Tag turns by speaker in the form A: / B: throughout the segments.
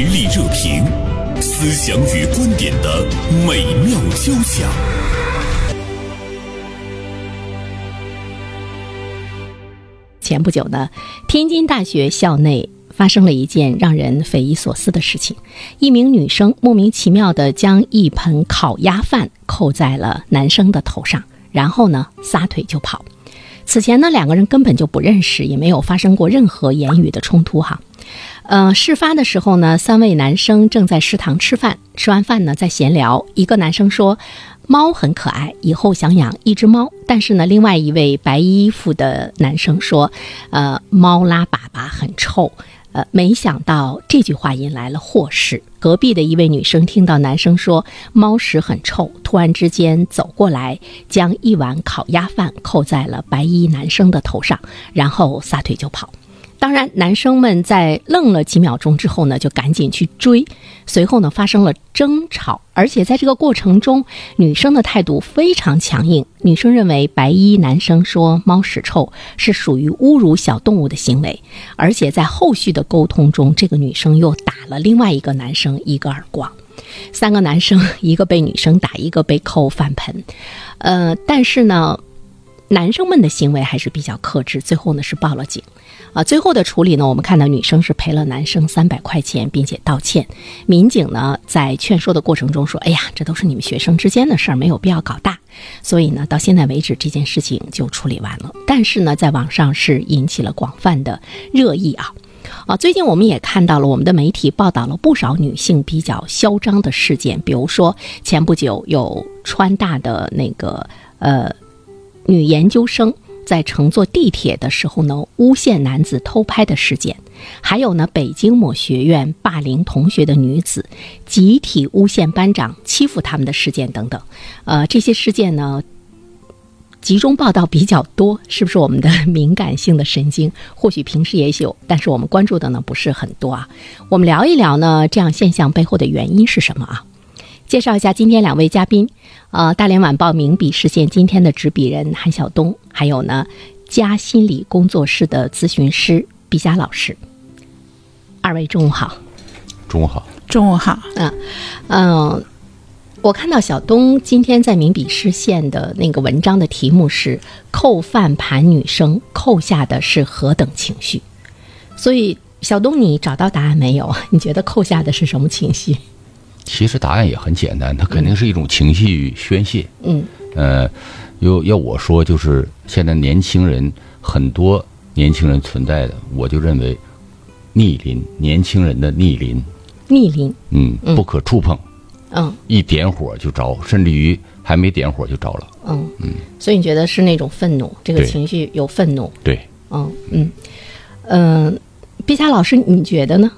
A: 实力热评，思想与观点的美妙交响。
B: 前不久呢，天津大学校内发生了一件让人匪夷所思的事情：一名女生莫名其妙的将一盆烤鸭饭扣在了男生的头上，然后呢撒腿就跑。此前呢，两个人根本就不认识，也没有发生过任何言语的冲突哈。呃，事发的时候呢，三位男生正在食堂吃饭，吃完饭呢在闲聊。一个男生说：“猫很可爱，以后想养一只猫。”但是呢，另外一位白衣服的男生说：“呃，猫拉粑粑很臭。”呃，没想到这句话引来了祸事。隔壁的一位女生听到男生说猫屎很臭，突然之间走过来，将一碗烤鸭饭扣在了白衣男生的头上，然后撒腿就跑。当然，男生们在愣了几秒钟之后呢，就赶紧去追。随后呢，发生了争吵，而且在这个过程中，女生的态度非常强硬。女生认为白衣男生说猫屎臭是属于侮辱小动物的行为，而且在后续的沟通中，这个女生又打了另外一个男生一个耳光。三个男生，一个被女生打，一个被扣饭盆。呃，但是呢，男生们的行为还是比较克制，最后呢是报了警。啊，最后的处理呢，我们看到女生是赔了男生三百块钱，并且道歉。民警呢在劝说的过程中说：“哎呀，这都是你们学生之间的事儿，没有必要搞大。”所以呢，到现在为止这件事情就处理完了。但是呢，在网上是引起了广泛的热议啊。啊，最近我们也看到了，我们的媒体报道了不少女性比较嚣张的事件，比如说前不久有川大的那个呃女研究生。在乘坐地铁的时候呢，诬陷男子偷拍的事件，还有呢，北京某学院霸凌同学的女子，集体诬陷班长欺负他们的事件等等，呃，这些事件呢，集中报道比较多，是不是我们的敏感性的神经？或许平时也有，但是我们关注的呢不是很多啊。我们聊一聊呢，这样现象背后的原因是什么啊？介绍一下今天两位嘉宾。呃，大连晚报名笔视线今天的执笔人韩晓东，还有呢，嘉心理工作室的咨询师毕佳老师。二位中午好。
C: 中午好。
D: 中午好。
B: 嗯嗯，我看到小东今天在名笔视线的那个文章的题目是“扣饭盘女生扣下的是何等情绪”，所以小东，你找到答案没有？你觉得扣下的是什么情绪？
C: 其实答案也很简单，它肯定是一种情绪宣泄。
B: 嗯，
C: 呃，要要我说，就是现在年轻人很多年轻人存在的，我就认为逆鳞，年轻人的逆鳞。
B: 逆鳞。
C: 嗯，不可触碰。
B: 嗯。
C: 一点火就着，甚至于还没点火就着了。
B: 嗯嗯。所以你觉得是那种愤怒，这个情绪有愤怒。
C: 对。
B: 嗯嗯嗯，毕佳老师，你觉得呢？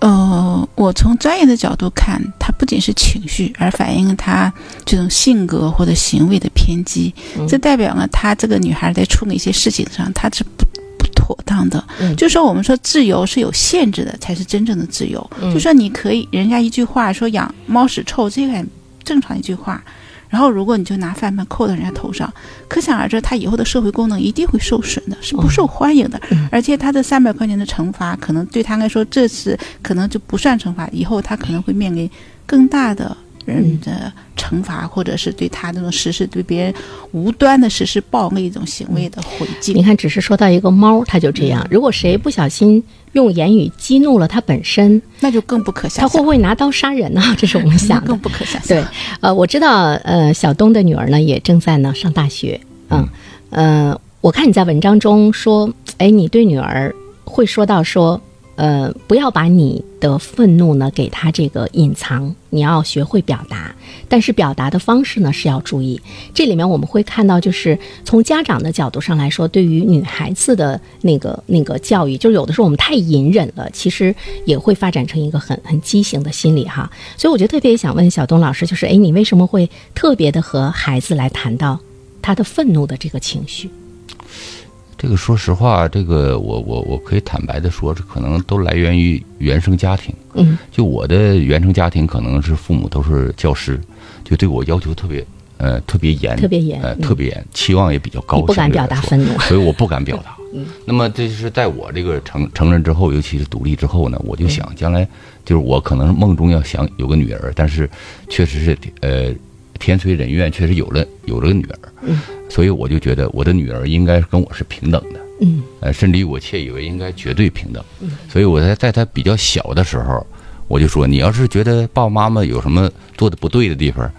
D: 呃，我从专业的角度看，它不仅是情绪，而反映了他这种性格或者行为的偏激。这代表了他这个女孩在处理一些事情上，她是不不妥当的。就说我们说自由是有限制的，才是真正的自由。就说你可以，人家一句话说养猫屎臭，这个很正常一句话。然后，如果你就拿饭盆扣到人家头上，可想而知，他以后的社会功能一定会受损的，是不受欢迎的。而且，他的三百块钱的惩罚，可能对他来说，这次可能就不算惩罚，以后他可能会面临更大的。人的惩罚，或者是对他这种实施对别人无端的实施暴力一种行为的回敬。
B: 你看，只是说到一个猫，它就这样。如果谁不小心用言语激怒了它本身，
D: 那就更不可想。
B: 他会不会拿刀杀人呢？这是我们想的。
D: 更不可想。
B: 对，呃，我知道，呃，小东的女儿呢也正在呢上大学。嗯，呃，我看你在文章中说，哎，你对女儿会说到说。呃，不要把你的愤怒呢给他这个隐藏，你要学会表达，但是表达的方式呢是要注意。这里面我们会看到，就是从家长的角度上来说，对于女孩子的那个那个教育，就是有的时候我们太隐忍了，其实也会发展成一个很很畸形的心理哈。所以我就特别想问小东老师，就是哎，你为什么会特别的和孩子来谈到他的愤怒的这个情绪？
C: 这个说实话，这个我我我可以坦白的说，这可能都来源于原生家庭。
B: 嗯，
C: 就我的原生家庭，可能是父母都是教师，就对我要求特别呃特别严，
B: 特别严
C: 呃
B: 嗯
C: 特别严，期望也比较高，
B: 不敢表达愤怒
C: 所以我不敢表达。嗯那么这就是在我这个成成人之后，尤其是独立之后呢，我就想将来就是我可能梦中要想有个女儿，但是确实是呃天随人愿，确实有了有了个女儿，所以我就觉得我的女儿应该跟我是平等的，
B: 嗯
C: 呃，甚至于我窃以为应该绝对平等。所以我在在她比较小的时候，我就说，你要是觉得爸爸妈妈有什么做的不对的地方，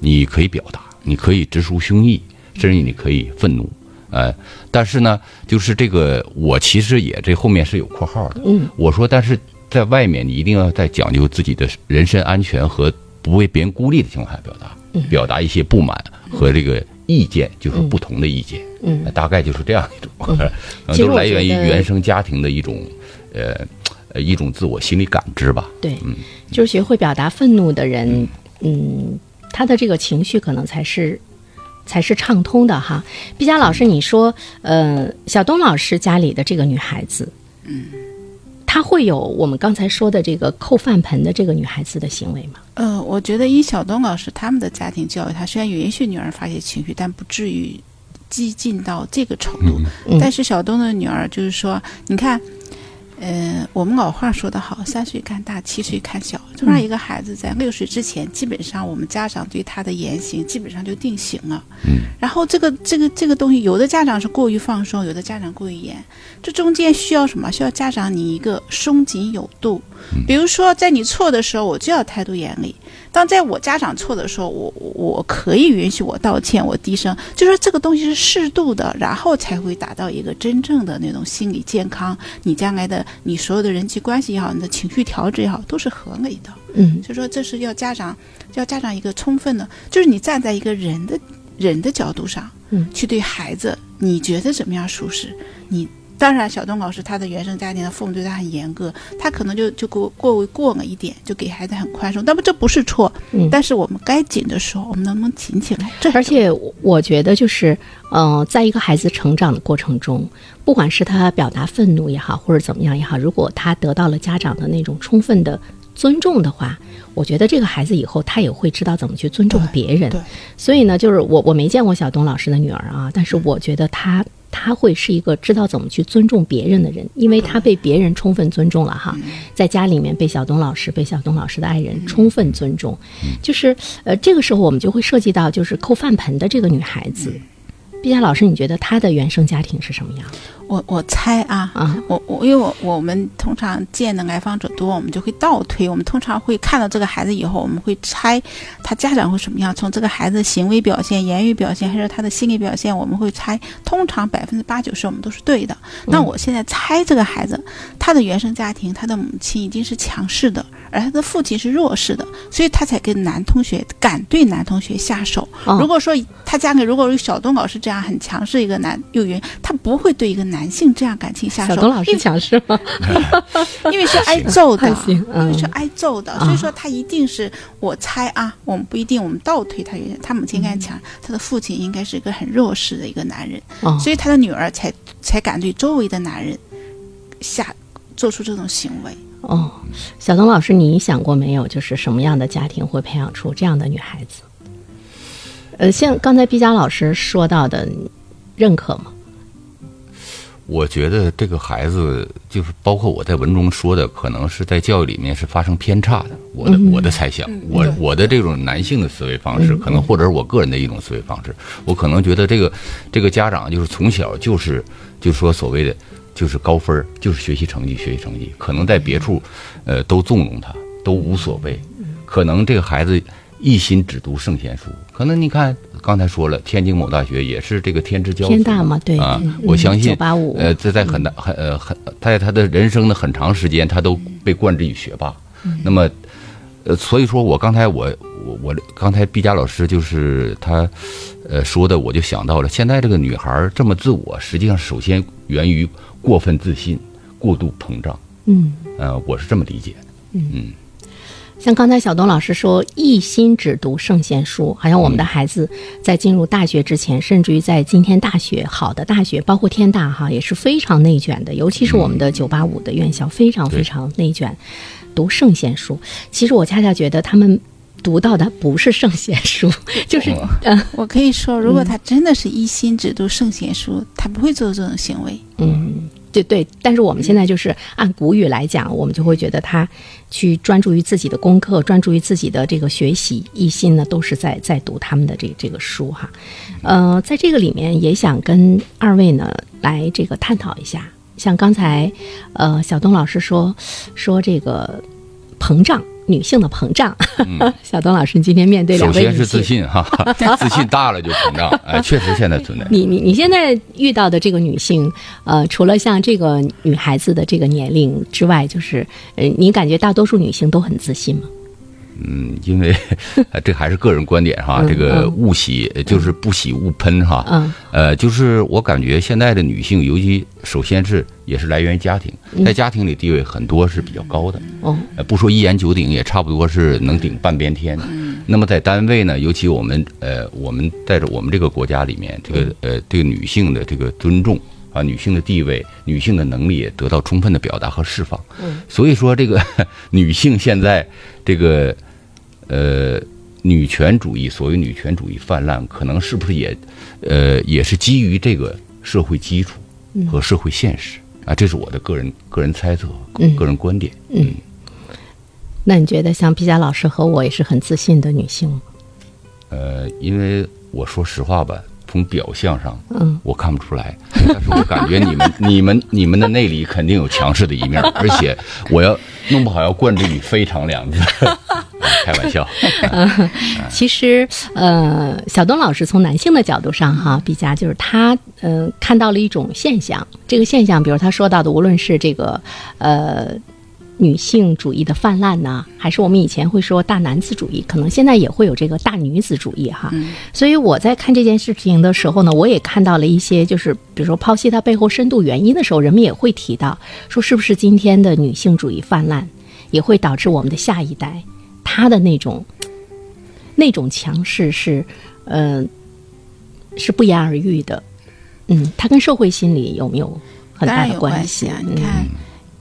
C: 你可以表达，你可以直抒胸臆，甚至你可以愤怒。呃，但是呢，就是这个，我其实也这后面是有括号的。
B: 嗯，
C: 我说，但是在外面你一定要在讲究自己的人身安全和不被别人孤立的情况下表达，表达一些不满和这个意见，就是不同的意见。
B: 嗯
C: 呃大概就是这样一种，都来源于原生家庭的一种，呃，呃一种自我心理感知吧。
B: 对，嗯就是学会表达愤怒的人，嗯，他的这个情绪可能才是才是畅通的哈。毕佳老师，你说，呃，小东老师家里的这个女孩子，嗯，她会有我们刚才说的这个扣饭盆的这个女孩子的行为吗？
D: 呃，我觉得以小东老师他们的家庭教育，他虽然允许女儿发泄情绪，但不至于激进到这个程度。
B: 嗯
D: 但是小东的女儿就是说，你看，呃，我们老话说得好，三岁看大，七岁看小。就让一个孩子在六岁之前，基本上我们家长对他的言行基本上就定型了。
C: 嗯。
D: 然后这个这个这个东西，有的家长是过于放松，有的家长过于严，这中间需要什么？需要家长你一个松紧有度。比如说，在你错的时候，我就要态度严厉；当在我家长错的时候，我我我可以允许我道歉，我低声，就说这个东西是适度的，然后才会达到一个真正的那种心理健康。你将来的你所有的人际关系也好，你的情绪调节也好，都是合理的。
B: 嗯
D: 所以说，这是要家长要家长一个充分的，就是你站在一个人的人的角度上，
B: 嗯，
D: 去对孩子，你觉得怎么样舒适？你当然，小东老师他的原生家庭的父母对他很严格，他可能就就过过为过了一点，就给孩子很宽松。那么，这不是错，
B: 嗯
D: 但是我们该紧的时候，我们能不能紧起来？这
B: 而且我觉得就是，呃，在一个孩子成长的过程中，不管是他表达愤怒也好，或者怎么样也好，如果他得到了家长的那种充分的尊重的话，我觉得这个孩子以后他也会知道怎么去尊重别人。
D: 对，
B: 所以呢，就是我我没见过小东老师的女儿啊，但是我觉得她她会是一个知道怎么去尊重别人的人，因为她被别人充分尊重了哈，在家里面被小东老师、被小东老师的爱人充分尊重，就是呃这个时候我们就会涉及到就是扣饭盆的这个女孩子。毕佳老师，你觉得她的原生家庭是什么样？
D: 我我猜啊，
B: 啊。
D: 我我因为我我们通常见的来访者多，我们就会倒推，我们通常会看到这个孩子以后，我们会猜他家长会什么样，从这个孩子行为表现、言语表现，还是他的心理表现，我们会猜，通常百分之八九十我们都是对的。那我现在猜这个孩子，他的原生家庭，他的母亲一定是强势的，而他的父亲是弱势的，所以他才跟男同学敢对男同学下手。
B: 哦。
D: 如果说他家里如果有小东老师这样很强势一个男幼儿园，他不会对一个男性这样感情下手。
B: 小东老师强势吗？
D: 因为是挨揍的因为是挨揍的，所以说他一定是我猜啊，我们不一定，我们倒推他他母亲应该强，他的父亲应该是一个很弱势的一个男人，
B: 哦，
D: 所以他的女儿才才敢对周围的男人下做出这种行为。
B: 哦，小东老师，你想过没有，就是什么样的家庭会培养出这样的女孩子？呃，像刚才毕佳老师说到的，认可吗？
C: 我觉得这个孩子就是包括我在文中说的，可能是在教育里面是发生偏差的。我的、我的猜想，我我的这种男性的思维方式，可能或者是我个人的一种思维方式，我可能觉得这个这个家长就是从小就是就说所谓的就是高分，就是学习成绩学习成绩，可能在别处呃都纵容他，都无所谓。可能这个孩子一心只读圣贤书，可能你看刚才说了，天津某大学也是这个天之骄子
B: 天大嘛，对
C: 啊
B: 嗯，
C: 我相信
B: 985
C: 呃，在在很大很呃很在他的人生的很长时间，他都被冠之于学霸。那么，呃，所以说我刚才我我我刚才毕加老师就是他呃说的，我就想到了，现在这个女孩儿这么自我，实际上首先源于过分自信、过度膨胀。
B: 嗯，
C: 呃，我是这么理解。的。
B: 像刚才小东老师说，一心只读圣贤书，好像我们的孩子在进入大学之前，甚至于在今天大学好的大学，包括天大哈，也是非常内卷的，尤其是我们的九八五的院校，非常非常内卷，读圣贤书。其实我恰恰觉得他们读到的不是圣贤书，就是嗯
D: 我可以说，如果他真的是一心只读圣贤书，他不会做这种行为。
B: 嗯，对对。但是我们现在就是按古语来讲，我们就会觉得他去专注于自己的功课，专注于自己的这个学习，一心呢都是在在读他们的这这个书哈。呃，在这个里面也想跟二位呢来这个探讨一下，像刚才呃小东老师说说这个膨胀。女性的膨胀，小东老师今天面对两位
C: 首先是自信哈，自信大了就膨胀，哎，确实现在存在。
B: 你你你现在遇到的这个女性，呃，除了像这个女孩子的这个年龄之外，就是呃，你感觉大多数女性都很自信吗？
C: 嗯，因为这还是个人观点哈，这个勿喜就是不喜勿喷哈。
B: 嗯。
C: 呃，就是我感觉现在的女性，尤其首先是也是来源于家庭，在家庭里地位很多是比较高的。
B: 哦。
C: 不说一言九鼎，也差不多是能顶半边天。嗯。那么在单位呢，尤其我们呃，我们在我们这个国家里面，这个呃，对女性的这个尊重啊，女性的地位、女性的能力也得到充分的表达和释放。
B: 嗯。
C: 所以说，这个 女性现在这个。呃，女权主义，所谓女权主义泛滥，可能是不是也，呃，也是基于这个社会基础和社会现实啊？这是我的个人个人猜测，个人观点。
B: 嗯，那你觉得像毕加老师和我也是很自信的女性吗？
C: 呃，因为我说实话吧。从表象上，
B: 嗯，
C: 我看不出来，但是我感觉你们、你们、你们的内里肯定有强势的一面，而且我要弄不好要灌注你非常两字，开玩笑。
B: 嗯，其实，呃，小东老师从男性的角度上哈，比较就是他，嗯，看到了一种现象，这个现象，比如他说到的，无论是这个，呃。女性主义的泛滥呢，还是我们以前会说大男子主义，可能现在也会有这个大女子主义哈。所以我在看这件事情的时候呢，我也看到了一些，就是比如说剖析它背后深度原因的时候，人们也会提到说，是不是今天的女性主义泛滥，也会导致我们的下一代她的那种那种强势是，嗯，是不言而喻的。嗯，它跟社会心理有没有很大的
D: 关
B: 系
D: 啊？你看。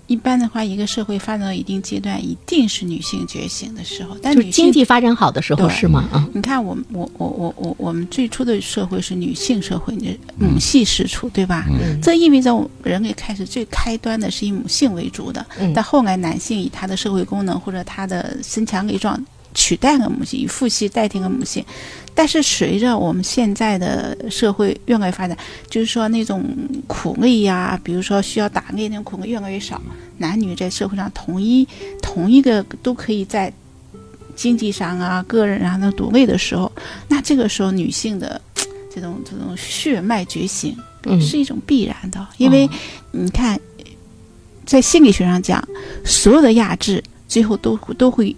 D: 一般的话，一个社会发展到一定阶段，一定是女性觉醒的时候。但
B: 是经济发展好的时候是吗？啊，
D: 你看，我我我我我我们最初的社会是女性社会，母系氏出，对吧？这意味着人类开始最开端的是以母性为主的，但后来男性以他的社会功能或者他的身强力壮。取代了母性，以父系代替了母性，但是随着我们现在的社会越来越发展，就是说那种苦力呀，比如说需要打猎那种苦力越来越少，男女在社会上同一同一个都可以在经济上啊、个人啊能独立的时候，那这个时候女性的这种这种血脉觉醒是一种必然的，因为你看，在心理学上讲，所有的压制最后都都会。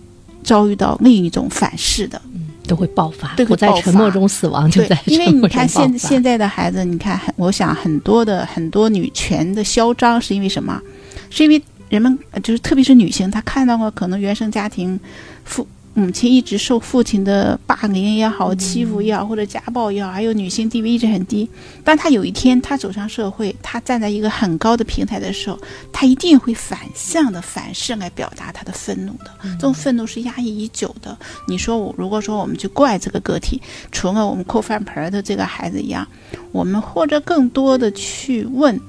D: 遭遇到另一种反噬的，
B: 都会爆发，不在沉默中死亡，就在
D: 因为你看现现在的孩子，你看很，我想很多的很多女权的嚣张是因为什么？是因为人们就是特别是女性，她看到了可能原生家庭父。母亲一直受父亲的霸凌也好、欺负也好，或者家暴也好，还有女性地位一直很低。当她有一天她走上社会，她站在一个很高的平台的时候，她一定会反向的反射来表达她的愤怒的。这种愤怒是压抑已久的。你说我如果说我们去怪这个个体，除了我们扣饭盆的这个孩子一样，我们或者更多的去问。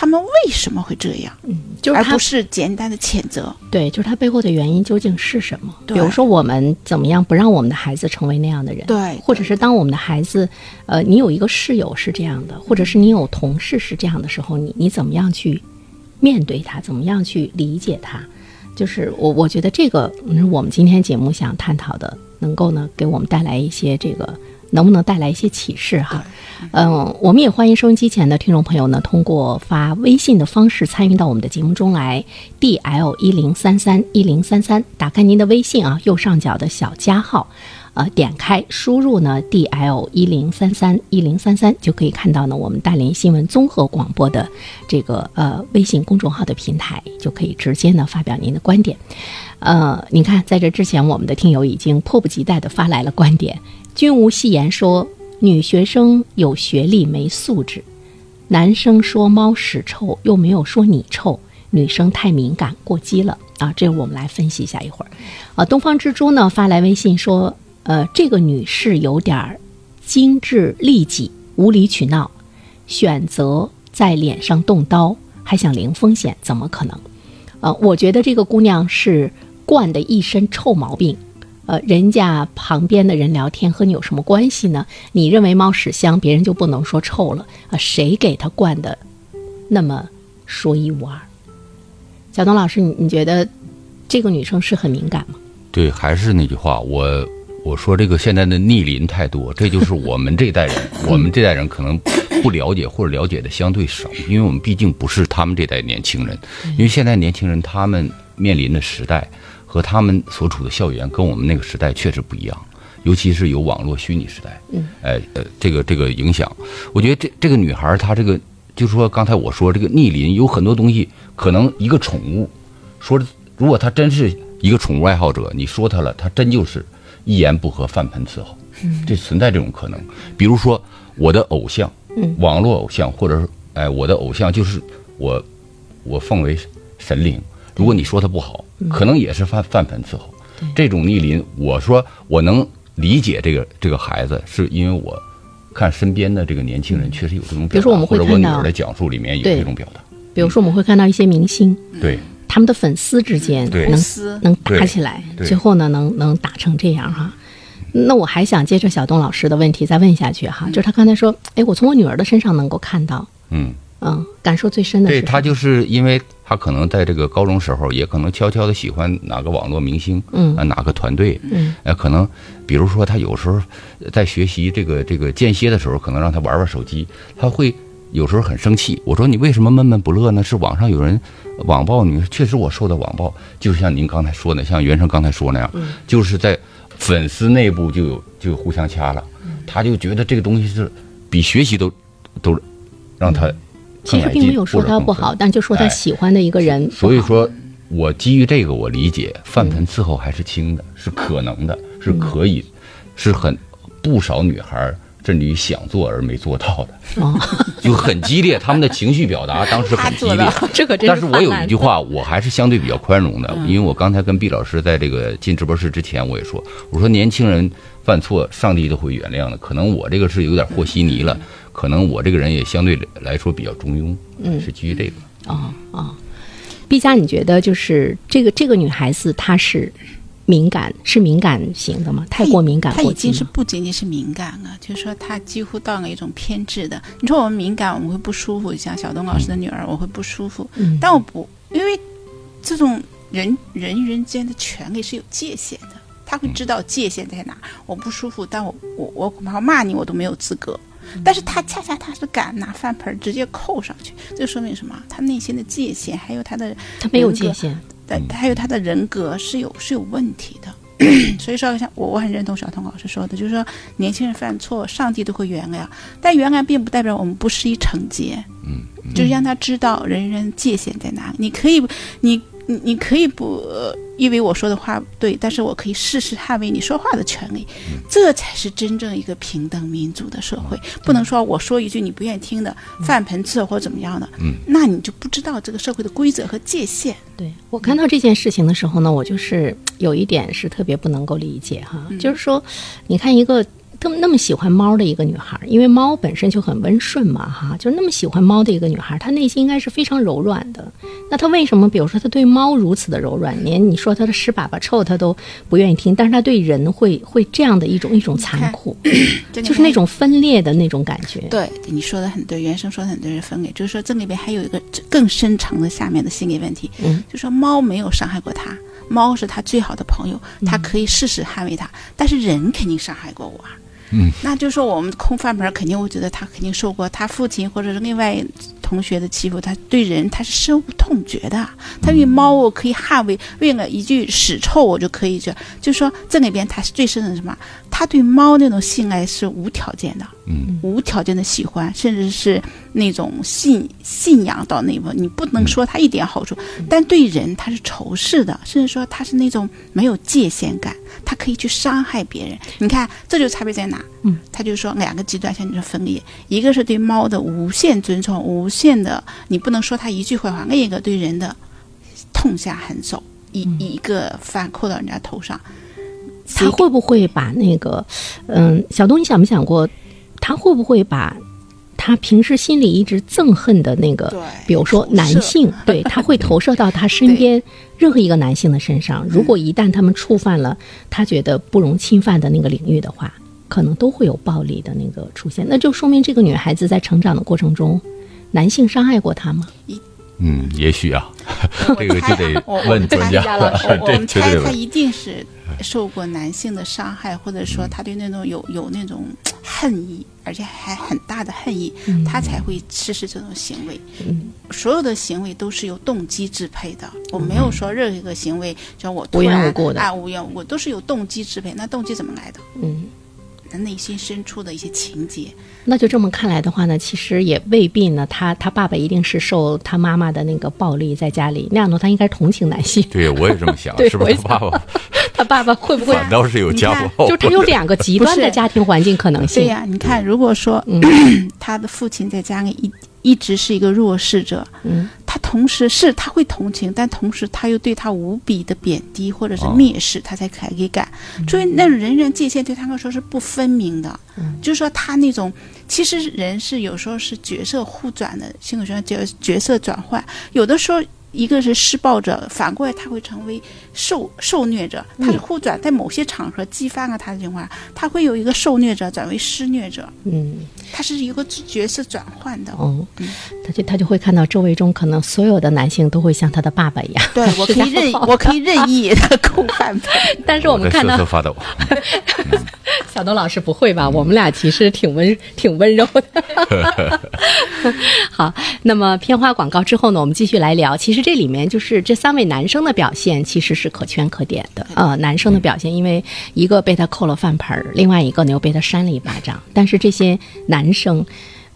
D: 他们为什么会这样？
B: 嗯，就是
D: 而不是简单的谴责。
B: 对，就是他背后的原因究竟是什么？比如说，我们怎么样不让我们的孩子成为那样的人？
D: 对，
B: 或者是当我们的孩子，呃，你有一个室友是这样的，或者是你有同事是这样的时候，你你怎么样去面对他？怎么样去理解他？就是我我觉得这个，我们今天节目想探讨的，能够呢给我们带来一些这个。能不能带来一些启示哈？嗯，我们也欢迎收音机前的听众朋友呢，通过发微信的方式参与到我们的节目中来。D L 一零三三一零三三，打开您的微信啊，右上角的小加号，呃，点开输入呢 D L 一零三三一零三三，就可以看到呢我们大连新闻综合广播的这个呃微信公众号的平台，就可以直接呢发表您的观点。呃，你看，在这之前，我们的听友已经迫不及待地发来了观点。君无戏言说，女学生有学历没素质；男生说猫屎臭，又没有说你臭。女生太敏感过激了啊，这我们来分析一下一会儿。啊，东方之珠呢发来微信说，呃，这个女士有点儿精致利己、无理取闹，选择在脸上动刀，还想零风险，怎么可能？呃，我觉得这个姑娘是惯的一身臭毛病。呃，人家旁边的人聊天和你有什么关系呢？你认为猫屎香，别人就不能说臭了啊？谁给它惯的那么说一无二？小东老师，你你觉得这个女生是很敏感吗？
C: 对，还是那句话，我我说这个现在的逆鳞太多，这就是我们这代人，我们这代人可能不了解或者了解的相对少，因为我们毕竟不是他们这代年轻人，因为现在年轻人他们面临的时代和他们所处的校园跟我们那个时代确实不一样，尤其是有网络虚拟时代，
B: 嗯，
C: 哎呃，这个这个影响，我觉得这这个女孩她这个，就是说刚才我说这个逆鳞有很多东西，可能一个宠物，说如果她真是一个宠物爱好者，你说她了，她真就是一言不合饭盆伺候，这存在这种可能。比如说我的偶像，
B: 嗯。
C: 网络偶像，或者是哎我的偶像就是我，我奉为神灵。如果你说他不好，可能也是饭饭盆伺候。这种逆鳞，我说我能理解这个这个孩子，是因为我看身边的这个年轻人确实有这种表达，
B: 比如说我们会
C: 或者我女
B: 看到
C: 儿的讲述里面有这种表达。
B: 比如说，我们会看到一些明星，
C: 对。
B: 他们的粉丝之间
C: 对。
B: 能
D: 粉丝。
B: 能打起来，最后呢，能能打成这样哈。那我还想接着小东老师的问题再问下去哈，就是他刚才说，哎，我从我女儿的身上能够看到，
C: 嗯，
B: 嗯，感受最深的是
C: 对他就是因为他可能在这个高中时候，也可能悄悄的喜欢哪个网络明星，
B: 嗯。
C: 啊，哪个团队，
B: 嗯，
C: 呃，可能比如说他有时候在学习这个这个间歇的时候，可能让他玩玩手机，他会有时候很生气。我说你为什么闷闷不乐呢？是网上有人网暴你，确实我受到网暴，就像您刚才说的，像袁生刚才说那样，
B: 嗯。
C: 就是在粉丝内部就有就互相掐了，
B: 嗯。
C: 他就觉得这个东西是比学习都都让他
B: 嗯其实并没有说他不好，但就说他
C: 哎
B: 喜欢的一个人。
C: 所以说，我基于这个，我理解饭盆伺候还是轻的，是可能的，是可以，是很不少女孩儿甚至于想做而没做到的，
B: 哦，
C: 就很激烈，他们的情绪表达 当时很激烈。
B: 这可真
C: 但是我有一句话，我还是相对比较宽容的，因为我刚才跟毕老师在这个进直播室之前，我也说，我说年轻人犯错，上帝都会原谅的。可能我这个是有点和稀泥了，可能我这个人也相对来说比较中庸，
B: 嗯
C: 是基于这个。
B: 啊啊，毕加，你觉得就是这个这个女孩子她是敏感是敏感型的吗？太过敏感
D: 她已经是？不仅仅是敏感了，就是说她几乎到了一种偏执的。你说我们敏感，我们会不舒服，像小东老师的女儿，我会不舒服，
B: 嗯，
D: 但我不，因为这种人人与人之间的权利是有界限的，他会知道界限在哪。我不舒服，但我我我恐怕骂你，我都没有资格。但是他恰恰他是敢拿饭盆直接扣上去，这说明什么？他内心的界限，还有他的
B: 他没有界限。
D: 对还有他的人格是有是有问题的。所以说，像我我很认同小童老师说的，就是说年轻人犯错，上帝都会原谅，但原谅并不代表我们不施以惩戒，
C: 嗯，
D: 就是让他知道人人界限在哪里。你可以，你你你可以不呃因为我说的话对，但是我可以事事捍卫你说话的权利，这才是真正一个平等民主的社会。不能说我说一句你不愿意听的，饭盆伺候或者怎么样的，
C: 嗯，
D: 那你就不知道这个社会的规则和界限。
B: 对我看到这件事情的时候呢，我就是有一点是特别不能够理解哈，就是说，你看一个这么那么喜欢猫的一个女孩，因为猫本身就很温顺嘛哈，就是那么喜欢猫的一个女孩，她内心应该是非常柔软的。那她为什么，比如说她对猫如此的柔软，连你说她的屎粑粑臭她都不愿意听，但是她对人会会这样的一种一种残酷，就是那种分裂的那种感觉。
D: 对，你说的很对，原生说的很对，是分裂，就是说这里边还有一个更深层的下面的心理问题，
B: 嗯，
D: 就说猫没有伤害过她，猫是她最好的朋友，它可以事事捍卫它，但是人肯定伤害过我啊。
C: 嗯，
D: 那就说我们空饭盆肯定，会觉得他肯定受过他父亲或者是另外同学的欺负，他对人他是深恶痛绝的。他为猫我可以捍卫，为了一句屎臭我就可以这，就说这里边他是最深的什么？他对猫那种性爱是无条件的，
C: 嗯
D: 无条件的喜欢，甚至是那种信信仰到那一步，你不能说他一点好处，但对人他是仇视的，甚至说他是那种没有界限感，他可以去伤害别人。你看，这就差别在哪？
B: 嗯，
D: 他就说两个极端，像你说分裂，一个是对猫的无限尊重，无限的，你不能说他一句坏话；另一个对人的痛下狠手，一、一个饭扣到人家头上。
B: 他会不会把那个，嗯，小东，你想没想过，他会不会把他平时心里一直憎恨的那个，比如说男性，对他会投射到他身边 任何一个男性的身上。如果一旦他们触犯了他觉得不容侵犯的那个领域的话，可能都会有暴力的那个出现。那就说明这个女孩子在成长的过程中，男性伤害过她吗？
C: 嗯，也许啊，这个就得问专家 了
D: 我我
C: 这
D: 们猜他。一定是受过男性的伤害，或者说他对那种有有那种恨意，而且还很大的恨意，他才会实施这种行为。所有的行为都是由动机支配的，我没有说任何一个行为叫我突
B: 无缘
D: 然
B: 无故的
D: 啊无缘无故，都是由动机支配。那动机怎么来的？
B: 嗯。
D: 那内心深处的一些情节，
B: 那就这么看来的话呢，其实也未必呢。他他爸爸一定是受他妈妈的那个暴力在家里那样的，他应该同情男性。
C: 对，我也这么想，是不是他爸爸
B: 他爸爸会不会
C: 反倒是有家暴？
B: 就他有两个极端的家庭环境可能性？
D: 对呀、你看，如果说、
B: 嗯
D: 他的父亲在家里一一直是一个弱势者，
B: 嗯，
D: 他同时是他会同情，但同时他又对他无比的贬低或者是
C: 哦
D: 蔑视，他才可以干。所以那种人人界限对他来说是不分明的，就是说他那种其实人是有时候是角色互转的，心理学上角角色转换，有的时候。一个是施暴者，反过来他会成为受受虐者，他是互转，在某些场合激发了他的情况，他会有一个受虐者转为施虐者，
B: 嗯，
D: 他是一个角色转换的。
B: 哦，他就他就会看到周围中可能所有的男性都会像他的爸爸一样。
D: 对 我可以任我可以任意 的扣范本。
B: 但是我们看到
C: 瑟瑟发抖。
B: 小东老师不会吧？我们俩其实挺温挺温柔的。好，那么片花广告之后呢，我们继续来聊。其实这里面就是这三位男生的表现，其实是可圈可点的。呃，男生的表现，因为一个被他扣了饭盆儿，另外一个呢又被他扇了一巴掌，但是这些男生。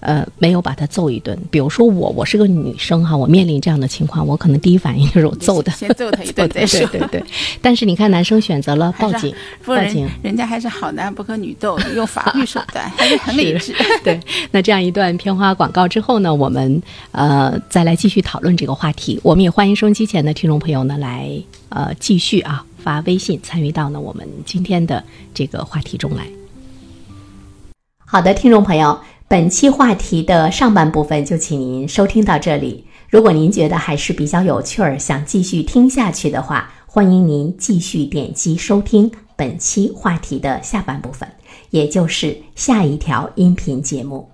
B: 呃，没有把他揍一顿。比如说我，我是个女生哈，我面临这样的情况，我可能第一反应就是我揍他，
D: 先揍他一顿
B: 对
D: 再说。
B: 对 对对。但是你看，男生选择了报警，报警
D: 人，家还是好男不和女斗，用法律手段，还是很理智。
B: 对，那这样一段片花广告之后呢，我们呃再来继续讨论这个话题。我们也欢迎收音机前的听众朋友呢来呃继续啊发微信参与到呢我们今天的这个话题中来。好的，听众朋友，本期话题的上半部分就请您收听到这里。如果您觉得还是比较有趣儿，想继续听下去的话，欢迎您继续点击收听本期话题的下半部分，也就是下一条音频节目。